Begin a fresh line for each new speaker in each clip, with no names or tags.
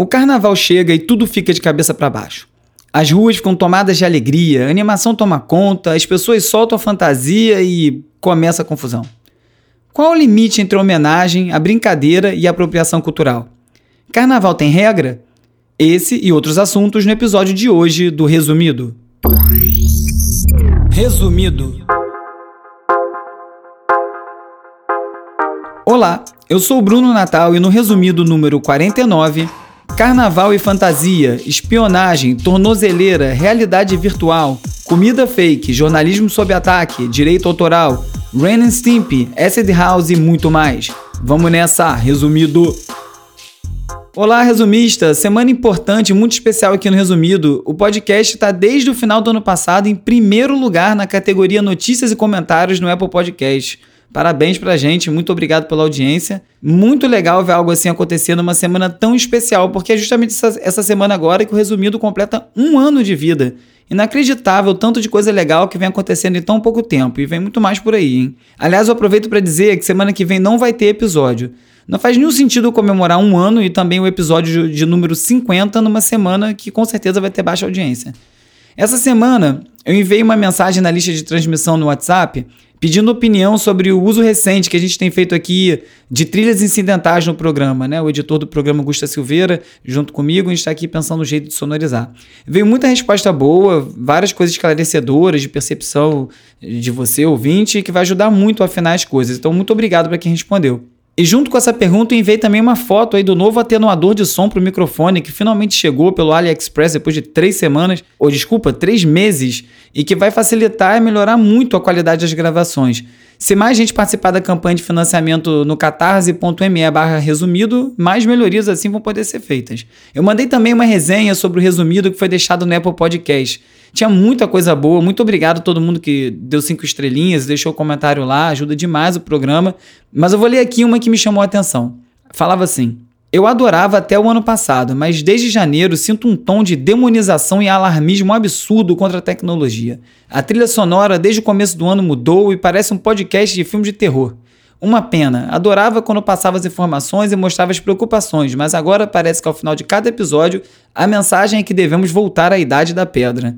O carnaval chega e tudo fica de cabeça para baixo. As ruas ficam tomadas de alegria, a animação toma conta, as pessoas soltam a fantasia e começa a confusão. Qual o limite entre a homenagem, a brincadeira e a apropriação cultural? Carnaval tem regra? Esse e outros assuntos no episódio de hoje do Resumido. Resumido. Olá, eu sou o Bruno Natal e no resumido número 49 Carnaval e fantasia, espionagem, tornozeleira, realidade virtual, comida fake, jornalismo sob ataque, direito autoral, Ren and Stimpy, Acid House e muito mais. Vamos nessa, resumido. Olá, resumista! Semana importante, muito especial aqui no Resumido. O podcast está desde o final do ano passado em primeiro lugar na categoria Notícias e Comentários no Apple Podcast. Parabéns pra gente, muito obrigado pela audiência. Muito legal ver algo assim acontecer numa semana tão especial, porque é justamente essa, essa semana agora que o Resumido completa um ano de vida. Inacreditável tanto de coisa legal que vem acontecendo em tão pouco tempo, e vem muito mais por aí, hein? Aliás, eu aproveito para dizer que semana que vem não vai ter episódio. Não faz nenhum sentido comemorar um ano e também o episódio de número 50 numa semana que com certeza vai ter baixa audiência. Essa semana eu enviei uma mensagem na lista de transmissão no WhatsApp pedindo opinião sobre o uso recente que a gente tem feito aqui de trilhas incidentais no programa, né? O editor do programa Gusta Silveira, junto comigo, a gente está aqui pensando no jeito de sonorizar. Veio muita resposta boa, várias coisas esclarecedoras de percepção de você, ouvinte, que vai ajudar muito a afinar as coisas. Então, muito obrigado para quem respondeu. E junto com essa pergunta, eu enviei também uma foto aí do novo atenuador de som para o microfone que finalmente chegou pelo AliExpress depois de três semanas, ou desculpa, três meses, e que vai facilitar e melhorar muito a qualidade das gravações. Se mais gente participar da campanha de financiamento no catarse.me barra resumido, mais melhorias assim vão poder ser feitas. Eu mandei também uma resenha sobre o resumido que foi deixado no Apple Podcast. Tinha muita coisa boa. Muito obrigado a todo mundo que deu cinco estrelinhas, deixou comentário lá, ajuda demais o programa. Mas eu vou ler aqui uma que me chamou a atenção. Falava assim: Eu adorava até o ano passado, mas desde janeiro sinto um tom de demonização e alarmismo absurdo contra a tecnologia. A trilha sonora desde o começo do ano mudou e parece um podcast de filme de terror. Uma pena. Adorava quando passava as informações e mostrava as preocupações, mas agora parece que ao final de cada episódio a mensagem é que devemos voltar à idade da pedra.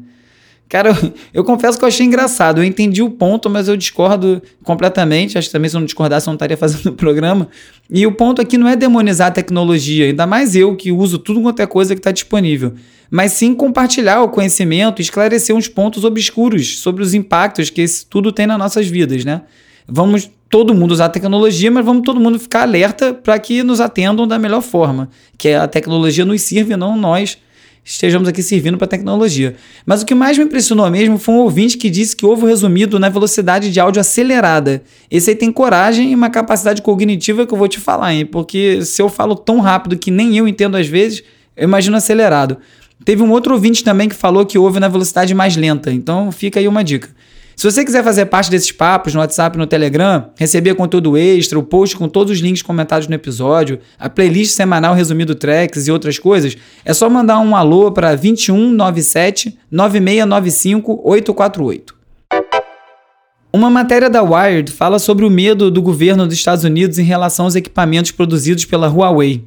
Cara, eu, eu, confesso que eu achei engraçado. Eu entendi o ponto, mas eu discordo completamente. Acho que também se eu não discordasse, eu não estaria fazendo o programa. E o ponto aqui não é demonizar a tecnologia, ainda mais eu que uso tudo quanto é coisa que está disponível. Mas sim compartilhar o conhecimento e esclarecer uns pontos obscuros sobre os impactos que esse tudo tem nas nossas vidas, né? Vamos todo mundo usar a tecnologia, mas vamos todo mundo ficar alerta para que nos atendam da melhor forma. Que a tecnologia nos sirva, não nós estejamos aqui servindo para a tecnologia. Mas o que mais me impressionou mesmo foi um ouvinte que disse que houve resumido na velocidade de áudio acelerada. Esse aí tem coragem e uma capacidade cognitiva que eu vou te falar, hein? Porque se eu falo tão rápido que nem eu entendo às vezes, eu imagino acelerado. Teve um outro ouvinte também que falou que houve na velocidade mais lenta. Então fica aí uma dica. Se você quiser fazer parte desses papos no WhatsApp no Telegram, receber conteúdo extra, o post com todos os links comentados no episódio, a playlist semanal resumido tracks e outras coisas, é só mandar um alô para 2197 9695 848. Uma matéria da Wired fala sobre o medo do governo dos Estados Unidos em relação aos equipamentos produzidos pela Huawei.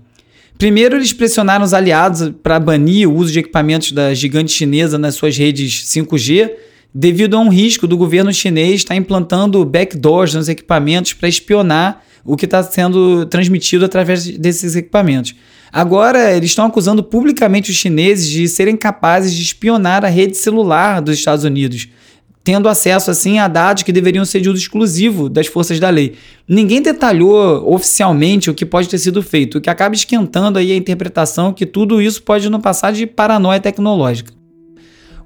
Primeiro, eles pressionaram os aliados para banir o uso de equipamentos da gigante chinesa nas suas redes 5G devido a um risco do governo chinês estar implantando backdoors nos equipamentos para espionar o que está sendo transmitido através desses equipamentos. Agora, eles estão acusando publicamente os chineses de serem capazes de espionar a rede celular dos Estados Unidos, tendo acesso assim a dados que deveriam ser de uso exclusivo das forças da lei. Ninguém detalhou oficialmente o que pode ter sido feito, o que acaba esquentando aí a interpretação que tudo isso pode não passar de paranoia tecnológica.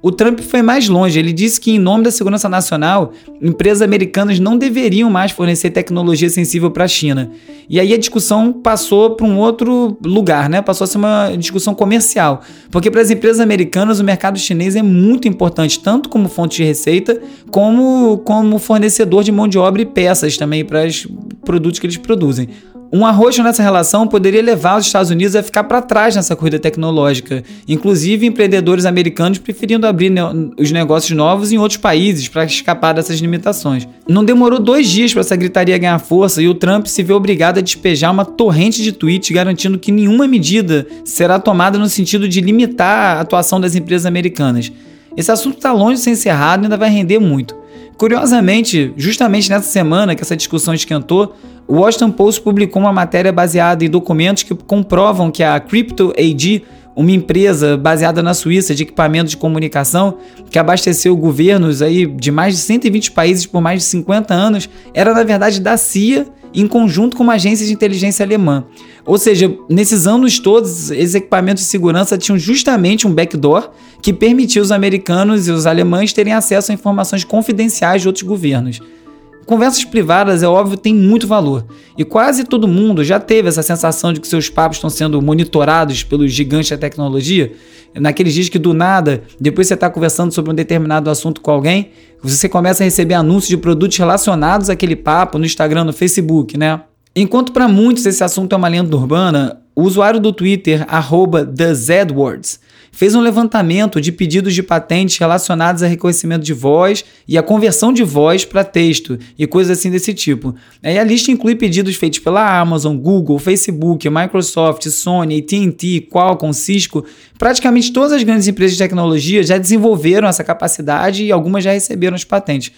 O Trump foi mais longe. Ele disse que, em nome da segurança nacional, empresas americanas não deveriam mais fornecer tecnologia sensível para a China. E aí a discussão passou para um outro lugar, né? Passou a ser uma discussão comercial. Porque para as empresas americanas o mercado chinês é muito importante, tanto como fonte de receita, como como fornecedor de mão de obra e peças também para os produtos que eles produzem. Um arroxo nessa relação poderia levar os Estados Unidos a ficar para trás nessa corrida tecnológica, inclusive empreendedores americanos preferindo abrir ne os negócios novos em outros países para escapar dessas limitações. Não demorou dois dias para essa gritaria ganhar força e o Trump se vê obrigado a despejar uma torrente de tweets garantindo que nenhuma medida será tomada no sentido de limitar a atuação das empresas americanas. Esse assunto está longe de ser encerrado e ainda vai render muito. Curiosamente, justamente nessa semana que essa discussão esquentou, o Washington Post publicou uma matéria baseada em documentos que comprovam que a Crypto AG, uma empresa baseada na Suíça de equipamentos de comunicação que abasteceu governos aí de mais de 120 países por mais de 50 anos, era na verdade da CIA em conjunto com uma agência de inteligência alemã. Ou seja, nesses anos todos, esses equipamentos de segurança tinham justamente um backdoor que permitia os americanos e os alemães terem acesso a informações confidenciais de outros governos. Conversas privadas, é óbvio, têm muito valor. E quase todo mundo já teve essa sensação de que seus papos estão sendo monitorados pelos gigantes da tecnologia. Naqueles dias que do nada, depois você está conversando sobre um determinado assunto com alguém, você começa a receber anúncios de produtos relacionados àquele papo no Instagram, no Facebook, né? Enquanto para muitos esse assunto é uma lenda urbana, o usuário do Twitter, TheZedWords, fez um levantamento de pedidos de patentes relacionados a reconhecimento de voz e a conversão de voz para texto e coisas assim desse tipo. Aí a lista inclui pedidos feitos pela Amazon, Google, Facebook, Microsoft, Sony, AT&T, Qualcomm, Cisco. Praticamente todas as grandes empresas de tecnologia já desenvolveram essa capacidade e algumas já receberam as patentes.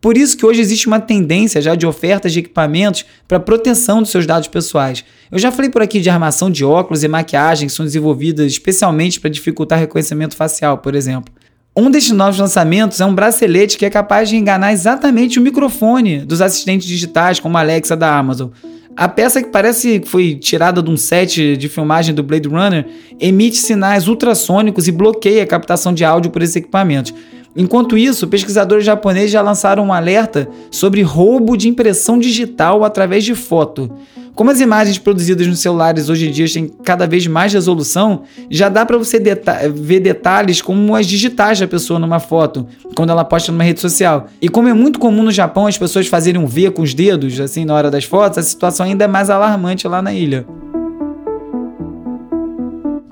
Por isso que hoje existe uma tendência já de ofertas de equipamentos para proteção dos seus dados pessoais. Eu já falei por aqui de armação de óculos e maquiagem que são desenvolvidas especialmente para dificultar reconhecimento facial, por exemplo. Um destes novos lançamentos é um bracelete que é capaz de enganar exatamente o microfone dos assistentes digitais, como a Alexa da Amazon. A peça que parece que foi tirada de um set de filmagem do Blade Runner emite sinais ultrassônicos e bloqueia a captação de áudio por esses equipamentos. Enquanto isso, pesquisadores japoneses já lançaram um alerta sobre roubo de impressão digital através de foto. Como as imagens produzidas nos celulares hoje em dia têm cada vez mais resolução, já dá para você deta ver detalhes como as digitais da pessoa numa foto, quando ela posta numa rede social. E como é muito comum no Japão as pessoas fazerem um V com os dedos, assim, na hora das fotos, a situação ainda é mais alarmante lá na ilha.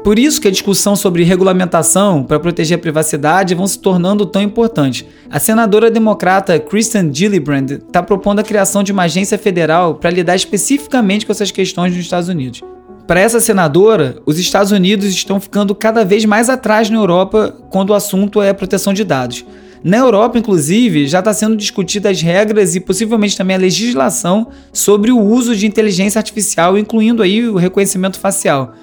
Por isso que a discussão sobre regulamentação para proteger a privacidade vão se tornando tão importantes. A senadora democrata Kristen Gillibrand está propondo a criação de uma agência federal para lidar especificamente com essas questões nos Estados Unidos. Para essa senadora, os Estados Unidos estão ficando cada vez mais atrás na Europa quando o assunto é proteção de dados. Na Europa, inclusive, já está sendo discutida as regras e possivelmente também a legislação sobre o uso de inteligência artificial, incluindo aí o reconhecimento facial.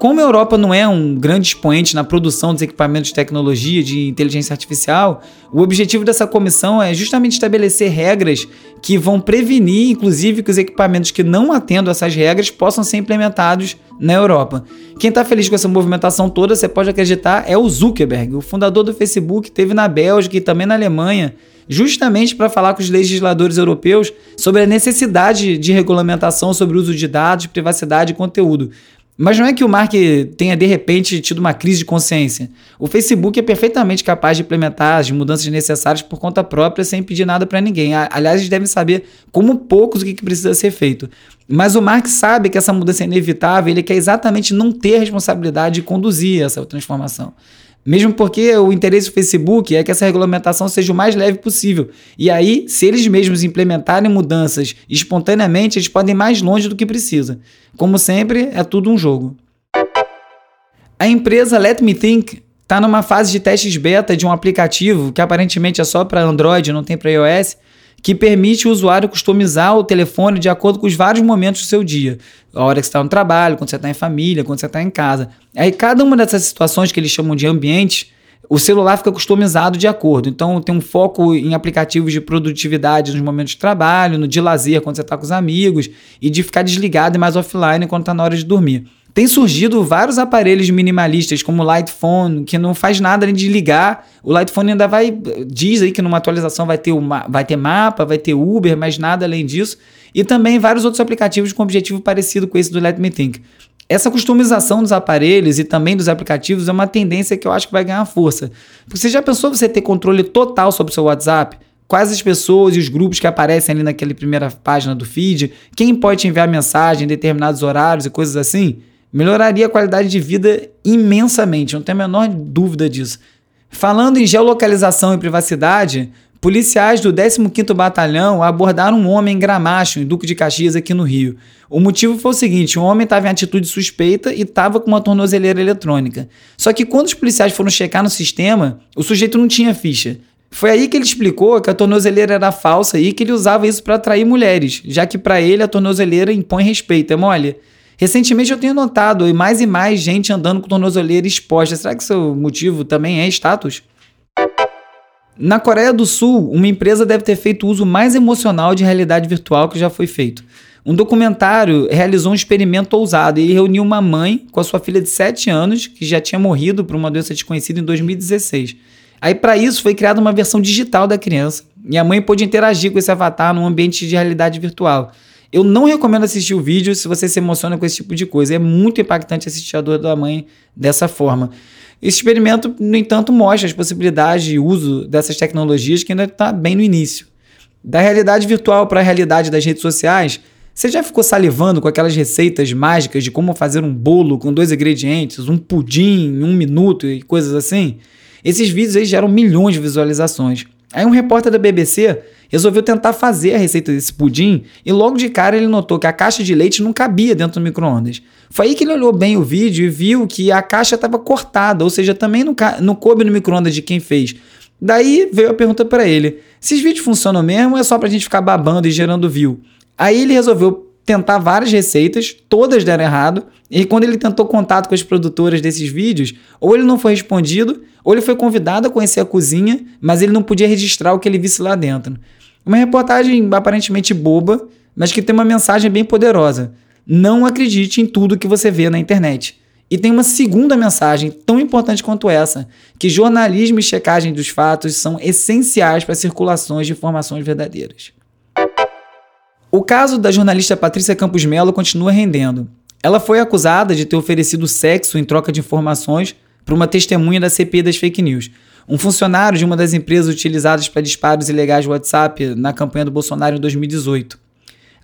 Como a Europa não é um grande expoente na produção dos equipamentos de tecnologia de inteligência artificial, o objetivo dessa comissão é justamente estabelecer regras que vão prevenir, inclusive, que os equipamentos que não atendam essas regras possam ser implementados na Europa. Quem está feliz com essa movimentação toda, você pode acreditar, é o Zuckerberg, o fundador do Facebook, teve na Bélgica e também na Alemanha, justamente para falar com os legisladores europeus sobre a necessidade de regulamentação sobre o uso de dados, privacidade e conteúdo. Mas não é que o Mark tenha de repente tido uma crise de consciência. O Facebook é perfeitamente capaz de implementar as mudanças necessárias por conta própria sem pedir nada para ninguém. Aliás, eles devem saber como poucos o que precisa ser feito. Mas o Mark sabe que essa mudança é inevitável, ele quer exatamente não ter a responsabilidade de conduzir essa transformação. Mesmo porque o interesse do Facebook é que essa regulamentação seja o mais leve possível. E aí, se eles mesmos implementarem mudanças espontaneamente, eles podem ir mais longe do que precisa. Como sempre, é tudo um jogo. A empresa Let Me Think está numa fase de testes beta de um aplicativo que aparentemente é só para Android, não tem para iOS que permite o usuário customizar o telefone de acordo com os vários momentos do seu dia. A hora que você está no trabalho, quando você está em família, quando você está em casa. Aí cada uma dessas situações que eles chamam de ambiente, o celular fica customizado de acordo. Então tem um foco em aplicativos de produtividade nos momentos de trabalho, no de lazer quando você está com os amigos, e de ficar desligado e mais offline quando está na hora de dormir. Tem surgido vários aparelhos minimalistas, como o Lightphone, que não faz nada além de ligar. O Lightphone ainda vai. Diz aí que numa atualização vai ter, uma, vai ter mapa, vai ter Uber, mas nada além disso. E também vários outros aplicativos com objetivo parecido com esse do Let Me Think. Essa customização dos aparelhos e também dos aplicativos é uma tendência que eu acho que vai ganhar força. Porque você já pensou você ter controle total sobre o seu WhatsApp? quais as pessoas e os grupos que aparecem ali naquela primeira página do feed, quem pode enviar mensagem em determinados horários e coisas assim, melhoraria a qualidade de vida imensamente, não tenho a menor dúvida disso. Falando em geolocalização e privacidade, policiais do 15º Batalhão abordaram um homem em Gramacho, em Duque de Caxias, aqui no Rio. O motivo foi o seguinte, o homem estava em atitude suspeita e estava com uma tornozeleira eletrônica. Só que quando os policiais foram checar no sistema, o sujeito não tinha ficha. Foi aí que ele explicou que a tornozeleira era falsa e que ele usava isso para atrair mulheres, já que para ele a tornozeleira impõe respeito, é mole? Recentemente eu tenho notado mais e mais gente andando com tornozeleira exposta. Será que seu motivo também é status? Na Coreia do Sul, uma empresa deve ter feito o uso mais emocional de realidade virtual que já foi feito. Um documentário realizou um experimento ousado e reuniu uma mãe com a sua filha de 7 anos, que já tinha morrido por uma doença desconhecida em 2016. Aí, para isso, foi criada uma versão digital da criança e a mãe pôde interagir com esse avatar num ambiente de realidade virtual. Eu não recomendo assistir o vídeo se você se emociona com esse tipo de coisa. É muito impactante assistir a dor da mãe dessa forma. Esse experimento, no entanto, mostra as possibilidades de uso dessas tecnologias que ainda está bem no início. Da realidade virtual para a realidade das redes sociais, você já ficou salivando com aquelas receitas mágicas de como fazer um bolo com dois ingredientes, um pudim em um minuto e coisas assim? Esses vídeos aí geram milhões de visualizações. Aí um repórter da BBC resolveu tentar fazer a receita desse pudim e logo de cara ele notou que a caixa de leite não cabia dentro do micro-ondas. Foi aí que ele olhou bem o vídeo e viu que a caixa estava cortada, ou seja, também não, não coube no micro-ondas de quem fez. Daí veio a pergunta para ele: se os vídeos funcionam mesmo ou é só pra gente ficar babando e gerando view? Aí ele resolveu tentar várias receitas, todas deram errado, e quando ele tentou contato com as produtoras desses vídeos, ou ele não foi respondido, ou ele foi convidado a conhecer a cozinha, mas ele não podia registrar o que ele visse lá dentro. Uma reportagem aparentemente boba, mas que tem uma mensagem bem poderosa. Não acredite em tudo que você vê na internet. E tem uma segunda mensagem tão importante quanto essa, que jornalismo e checagem dos fatos são essenciais para circulações de informações verdadeiras. O caso da jornalista Patrícia Campos Melo continua rendendo. Ela foi acusada de ter oferecido sexo em troca de informações para uma testemunha da CP das fake news. Um funcionário de uma das empresas utilizadas para disparos ilegais de WhatsApp na campanha do Bolsonaro em 2018.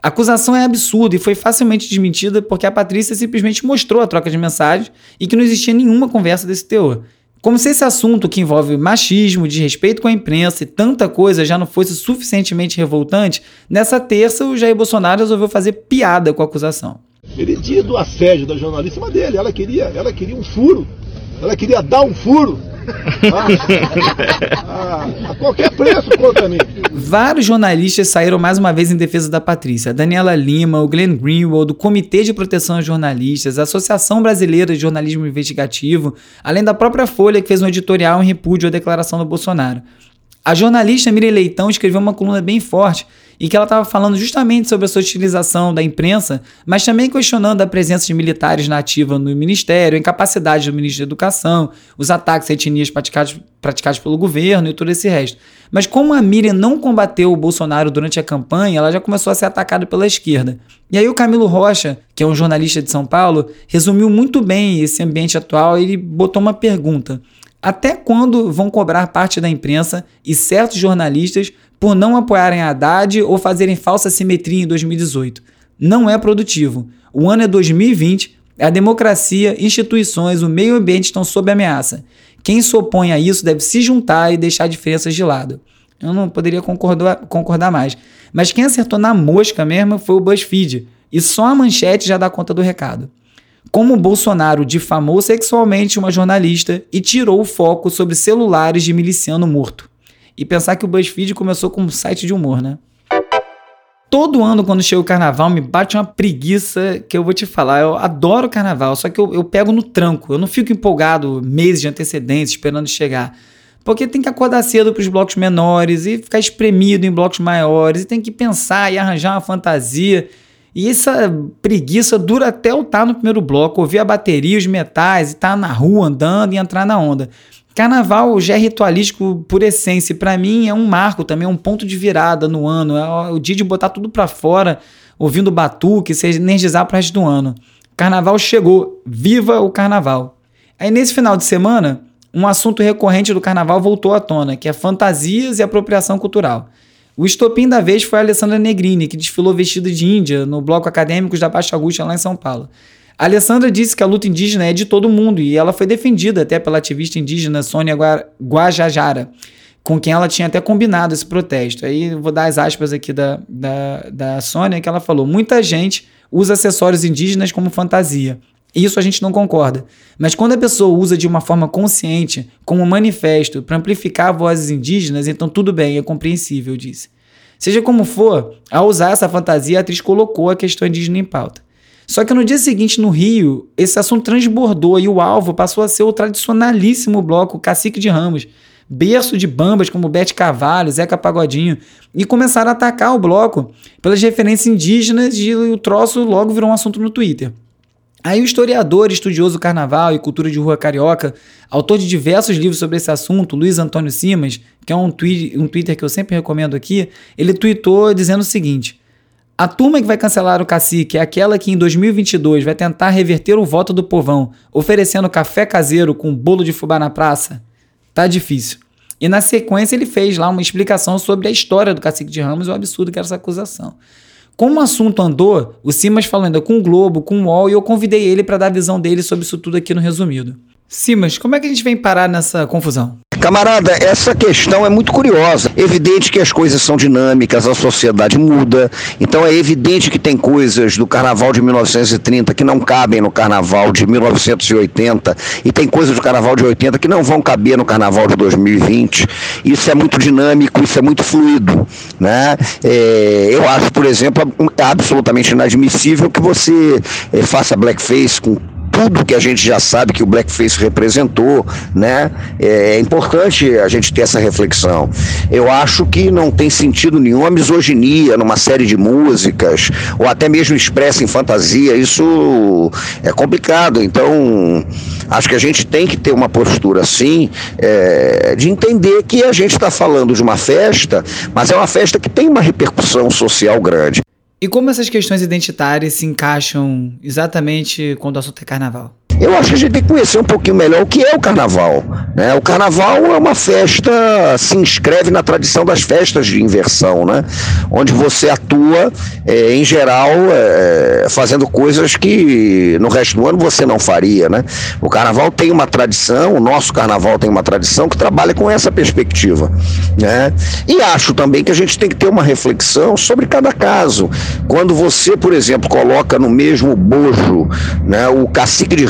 A acusação é absurda e foi facilmente desmentida porque a Patrícia simplesmente mostrou a troca de mensagens e que não existia nenhuma conversa desse teor. Como se esse assunto que envolve machismo, desrespeito com a imprensa e tanta coisa já não fosse suficientemente revoltante, nessa terça o Jair Bolsonaro resolveu fazer piada com a acusação.
Ele tinha do assédio da jornalista dele, ela queria, ela queria um furo, ela queria dar um furo a, a, qualquer preço contra mim.
Vários jornalistas saíram mais uma vez em defesa da Patrícia. Daniela Lima, o Glenn Greenwald, o Comitê de Proteção aos Jornalistas, a Associação Brasileira de Jornalismo Investigativo, além da própria Folha, que fez um editorial em repúdio à declaração do Bolsonaro. A jornalista Miriam Leitão escreveu uma coluna bem forte e que ela estava falando justamente sobre a sua utilização da imprensa, mas também questionando a presença de militares na ativa no ministério, a incapacidade do ministro da Educação, os ataques a etnias praticados, praticados pelo governo e todo esse resto. Mas como a Miriam não combateu o Bolsonaro durante a campanha, ela já começou a ser atacada pela esquerda. E aí o Camilo Rocha, que é um jornalista de São Paulo, resumiu muito bem esse ambiente atual e ele botou uma pergunta. Até quando vão cobrar parte da imprensa e certos jornalistas por não apoiarem a Haddad ou fazerem falsa simetria em 2018? Não é produtivo. O ano é 2020, a democracia, instituições, o meio ambiente estão sob ameaça. Quem se opõe a isso deve se juntar e deixar diferenças de lado. Eu não poderia concordar, concordar mais. Mas quem acertou na mosca mesmo foi o BuzzFeed. E só a manchete já dá conta do recado como Bolsonaro difamou sexualmente uma jornalista e tirou o foco sobre celulares de miliciano morto. E pensar que o BuzzFeed começou como um site de humor, né? Todo ano, quando chega o carnaval, me bate uma preguiça que eu vou te falar. Eu adoro carnaval, só que eu, eu pego no tranco. Eu não fico empolgado meses de antecedência esperando chegar. Porque tem que acordar cedo para os blocos menores e ficar espremido em blocos maiores. E tem que pensar e arranjar uma fantasia. E essa preguiça dura até eu estar no primeiro bloco, ouvir a bateria, os metais, estar tá na rua andando e entrar na onda. Carnaval já é ritualístico por essência, para mim é um marco também, é um ponto de virada no ano, é o dia de botar tudo para fora, ouvindo batuque, se energizar para o resto do ano. Carnaval chegou, viva o carnaval. Aí nesse final de semana, um assunto recorrente do carnaval voltou à tona, que é fantasias e apropriação cultural. O estopim da vez foi a Alessandra Negrini, que desfilou vestida de índia no bloco Acadêmicos da Baixa Augusta, lá em São Paulo. A Alessandra disse que a luta indígena é de todo mundo e ela foi defendida até pela ativista indígena Sônia Guajajara, com quem ela tinha até combinado esse protesto. Aí vou dar as aspas aqui da, da, da Sônia, que ela falou: muita gente usa acessórios indígenas como fantasia. Isso a gente não concorda. Mas quando a pessoa usa de uma forma consciente, como manifesto, para amplificar vozes indígenas, então tudo bem, é compreensível, disse. Seja como for, ao usar essa fantasia, a atriz colocou a questão indígena em pauta. Só que no dia seguinte, no Rio, esse assunto transbordou e o alvo passou a ser o tradicionalíssimo bloco Cacique de Ramos, berço de bambas como Bete Cavalho, Zeca Pagodinho, e começaram a atacar o bloco pelas referências indígenas e o troço logo virou um assunto no Twitter. Aí o historiador, estudioso carnaval e cultura de rua carioca, autor de diversos livros sobre esse assunto, Luiz Antônio Simas, que é um, tweet, um Twitter que eu sempre recomendo aqui, ele tweetou dizendo o seguinte: a turma que vai cancelar o cacique é aquela que em 2022 vai tentar reverter o voto do povão, oferecendo café caseiro com bolo de fubá na praça? Tá difícil. E na sequência ele fez lá uma explicação sobre a história do cacique de Ramos e o absurdo que era essa acusação. Como o assunto andou, o Simas falou ainda com o Globo, com o UOL, e eu convidei ele para dar a visão dele sobre isso tudo aqui no resumido. Simas, como é que a gente vem parar nessa confusão?
Camarada, essa questão é muito curiosa. Evidente que as coisas são dinâmicas, a sociedade muda. Então é evidente que tem coisas do carnaval de 1930 que não cabem no carnaval de 1980 e tem coisas do carnaval de 80 que não vão caber no carnaval de 2020. Isso é muito dinâmico, isso é muito fluido, né? É, eu acho, por exemplo, absolutamente inadmissível que você é, faça blackface com tudo que a gente já sabe que o blackface representou, né? É, é importante a gente ter essa reflexão. Eu acho que não tem sentido nenhum a misoginia numa série de músicas, ou até mesmo expressa em fantasia, isso é complicado. Então, acho que a gente tem que ter uma postura assim, é, de entender que a gente está falando de uma festa, mas é uma festa que tem uma repercussão social grande.
E como essas questões identitárias se encaixam exatamente quando o assunto é carnaval?
Eu acho que a gente tem que conhecer um pouquinho melhor o que é o carnaval. Né? O carnaval é uma festa, se inscreve na tradição das festas de inversão, né? onde você atua, é, em geral, é, fazendo coisas que no resto do ano você não faria. Né? O carnaval tem uma tradição, o nosso carnaval tem uma tradição que trabalha com essa perspectiva. Né? E acho também que a gente tem que ter uma reflexão sobre cada caso. Quando você, por exemplo, coloca no mesmo bojo né, o cacique de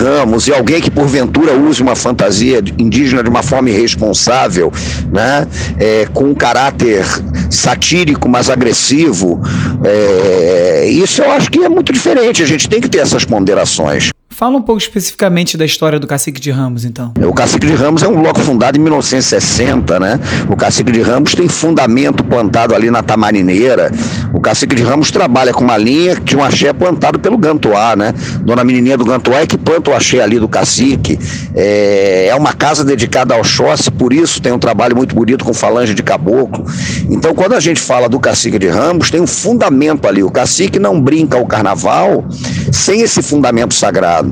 e alguém que porventura use uma fantasia indígena de uma forma irresponsável, né, é, com um caráter satírico, mas agressivo, é, isso eu acho que é muito diferente. A gente tem que ter essas ponderações.
Fala um pouco especificamente da história do Cacique de Ramos, então.
O Cacique de Ramos é um bloco fundado em 1960, né? O Cacique de Ramos tem fundamento plantado ali na Tamarineira. O Cacique de Ramos trabalha com uma linha de um axé plantado pelo Gantoá, né? Dona Menininha do Gantoá é que planta o axé ali do Cacique. É, é uma casa dedicada ao Xóssi, por isso tem um trabalho muito bonito com falange de caboclo. Então, quando a gente fala do Cacique de Ramos, tem um fundamento ali. O Cacique não brinca o carnaval sem esse fundamento sagrado.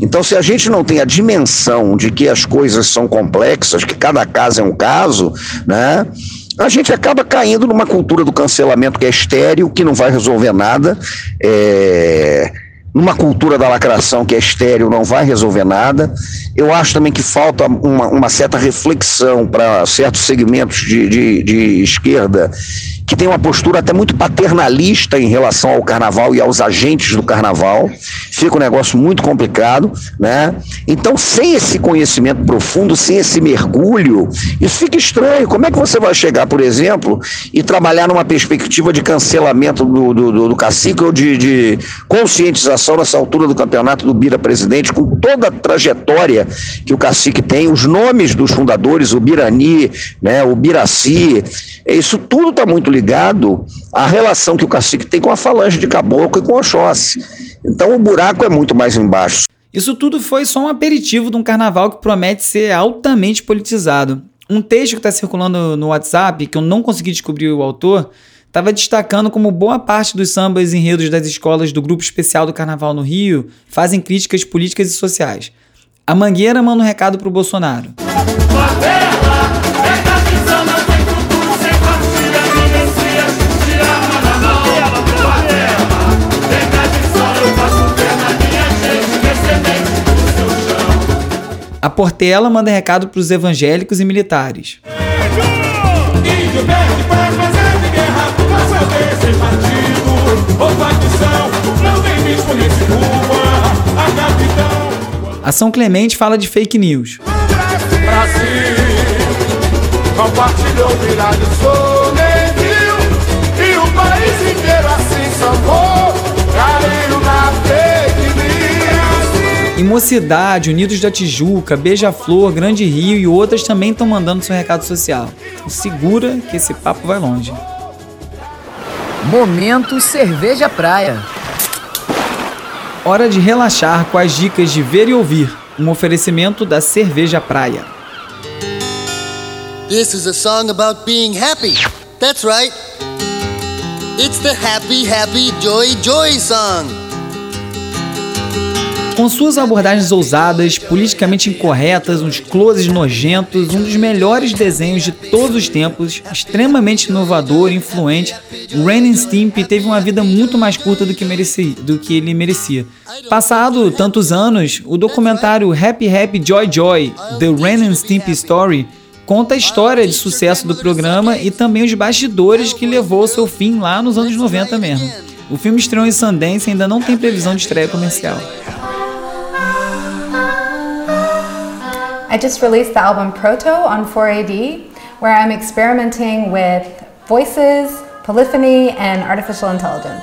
Então, se a gente não tem a dimensão de que as coisas são complexas, que cada caso é um caso, né? A gente acaba caindo numa cultura do cancelamento que é estéreo, que não vai resolver nada. É numa cultura da lacração que é estéreo, não vai resolver nada. Eu acho também que falta uma, uma certa reflexão para certos segmentos de, de, de esquerda que tem uma postura até muito paternalista em relação ao carnaval e aos agentes do carnaval. Fica um negócio muito complicado, né? Então, sem esse conhecimento profundo, sem esse mergulho, isso fica estranho. Como é que você vai chegar, por exemplo, e trabalhar numa perspectiva de cancelamento do, do, do, do cacique ou de, de conscientização nessa altura do campeonato do Bira Presidente, com toda a trajetória que o cacique tem, os nomes dos fundadores, o Birani, né, o Biraci, isso tudo está muito ligado à relação que o cacique tem com a falange de caboclo e com o Oxóssi. Então o buraco é muito mais embaixo.
Isso tudo foi só um aperitivo de um carnaval que promete ser altamente politizado. Um texto que está circulando no WhatsApp, que eu não consegui descobrir o autor, estava destacando como boa parte dos sambas enredos das escolas do Grupo Especial do Carnaval no Rio fazem críticas políticas e sociais. A Mangueira manda um recado para o Bolsonaro. Portela manda recado para os evangélicos e militares. A São Clemente fala de fake news. Brasil, compartilhou Mocidade, Unidos da Tijuca, Beija-Flor, Grande Rio e outras também estão mandando seu recado social. Então segura que esse papo vai longe.
Momento Cerveja Praia.
Hora de relaxar com as dicas de ver e ouvir. Um oferecimento da Cerveja Praia. This is a song about being happy. That's right. It's the happy, happy, joy, joy song. Com suas abordagens ousadas, politicamente incorretas, uns closes nojentos, um dos melhores desenhos de todos os tempos, extremamente inovador, influente, o Ren Stimpy teve uma vida muito mais curta do que, merecia, do que ele merecia. Passado tantos anos, o documentário Happy Happy Joy Joy, The Ren Stimpy Story, conta a história de sucesso do programa e também os bastidores que levou seu fim lá nos anos 90 mesmo. O filme estreou em Sundance e ainda não tem previsão de estreia comercial.
I just released the album Proto on 4AD, where I'm experimenting with voices, polyphony, and artificial intelligence.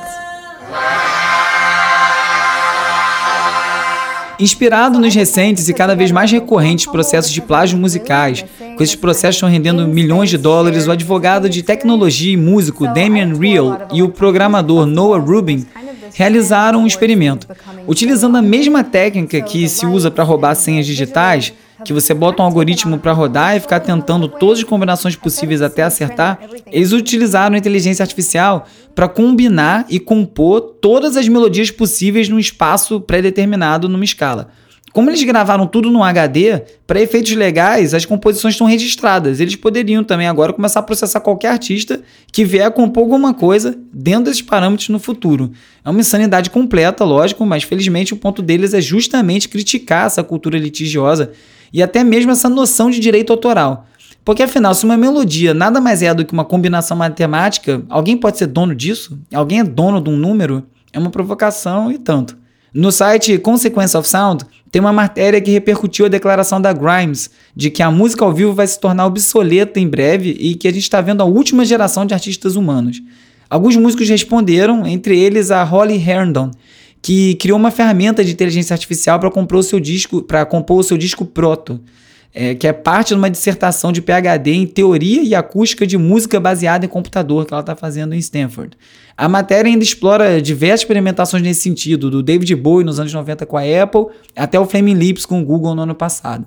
Inspirado nos recentes e cada vez mais recorrentes processos de plágio musicais, com esses processos estão rendendo milhões de dólares, o advogado de tecnologia e músico Damian Real e o programador Noah Rubin realizaram um experimento. Utilizando a mesma técnica que se usa para roubar senhas digitais, que você bota um algoritmo para rodar e ficar tentando todas as combinações possíveis até acertar, eles utilizaram a inteligência artificial para combinar e compor todas as melodias possíveis num espaço pré-determinado numa escala. Como eles gravaram tudo no HD, para efeitos legais, as composições estão registradas. Eles poderiam também agora começar a processar qualquer artista que vier compor alguma coisa dentro desses parâmetros no futuro. É uma insanidade completa, lógico, mas felizmente o ponto deles é justamente criticar essa cultura litigiosa e até mesmo essa noção de direito autoral. Porque afinal, se uma melodia nada mais é do que uma combinação matemática, alguém pode ser dono disso? Alguém é dono de um número? É uma provocação e tanto. No site Consequence of Sound, tem uma matéria que repercutiu a declaração da Grimes de que a música ao vivo vai se tornar obsoleta em breve e que a gente está vendo a última geração de artistas humanos. Alguns músicos responderam, entre eles a Holly Herndon, que criou uma ferramenta de inteligência artificial para compor o seu disco, para compor o seu disco Proto, é, que é parte de uma dissertação de PhD em teoria e acústica de música baseada em computador que ela está fazendo em Stanford. A matéria ainda explora diversas experimentações nesse sentido, do David Bowie nos anos 90 com a Apple até o Flaming Lips com o Google no ano passado.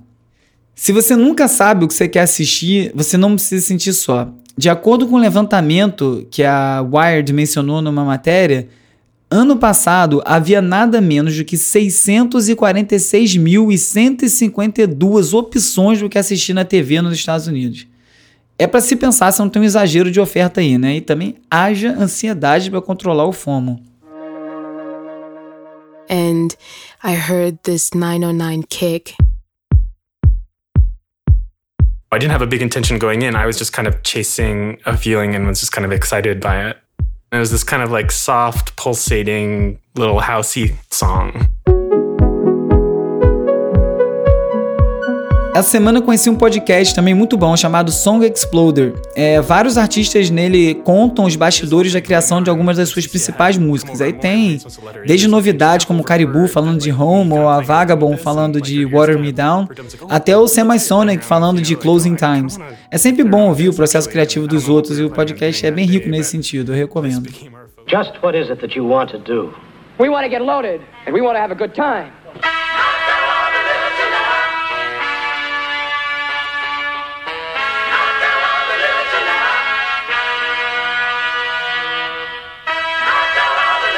Se você nunca sabe o que você quer assistir, você não precisa sentir só. De acordo com o levantamento que a Wired mencionou numa matéria, Ano passado, havia nada menos do que 646.152 opções do que assistir na TV nos Estados Unidos. É para se pensar se não tem um exagero de oferta aí, né? E também haja ansiedade para controlar o FOMO. And I heard this 909 kick.
I didn't have a big intention going in. I was just kind of chasing a feeling and was just kind of excited by it. It was this kind of like soft, pulsating little housey song.
Essa semana conheci um podcast também muito bom chamado Song Exploder. É, vários artistas nele contam os bastidores da criação de algumas das suas principais músicas. Aí tem desde novidades como Caribou falando de Home ou a Vagabond falando de Water Me Down, até o Semi-Sonic falando de Closing Times. É sempre bom ouvir o processo criativo dos outros e o podcast é bem rico nesse sentido, eu recomendo. Just what is it that you want to do? We want to get loaded and we want to have a good time.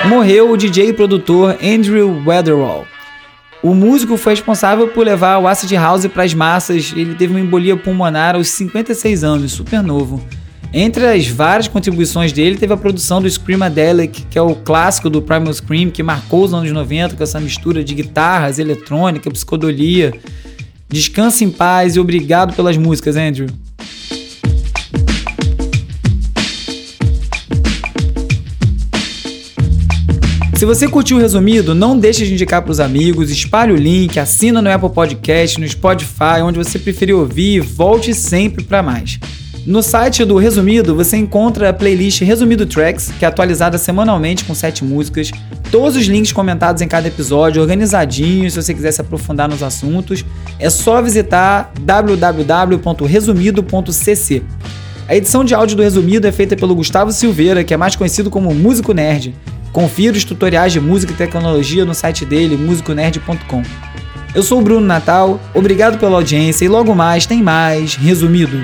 Morreu o DJ e produtor Andrew Weatherall. O músico foi responsável por levar o acid house para as massas. Ele teve uma embolia pulmonar aos 56 anos, super novo. Entre as várias contribuições dele, teve a produção do Screamadelic, que é o clássico do Primal Scream, que marcou os anos 90 com essa mistura de guitarras, eletrônica, psicodolia. Descanse em paz e obrigado pelas músicas, Andrew. Se você curtiu o resumido, não deixe de indicar para os amigos, espalhe o link, assina no Apple Podcast, no Spotify, onde você preferir ouvir e volte sempre para mais. No site do Resumido você encontra a playlist Resumido Tracks, que é atualizada semanalmente com sete músicas, todos os links comentados em cada episódio, organizadinhos, se você quiser se aprofundar nos assuntos. É só visitar www.resumido.cc. A edição de áudio do Resumido é feita pelo Gustavo Silveira, que é mais conhecido como Músico Nerd. Confira os tutoriais de música e tecnologia no site dele, musiconerd.com. Eu sou o Bruno Natal, obrigado pela audiência e logo mais tem mais Resumido.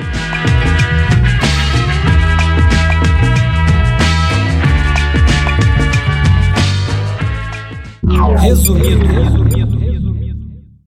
Resumido. Resumido.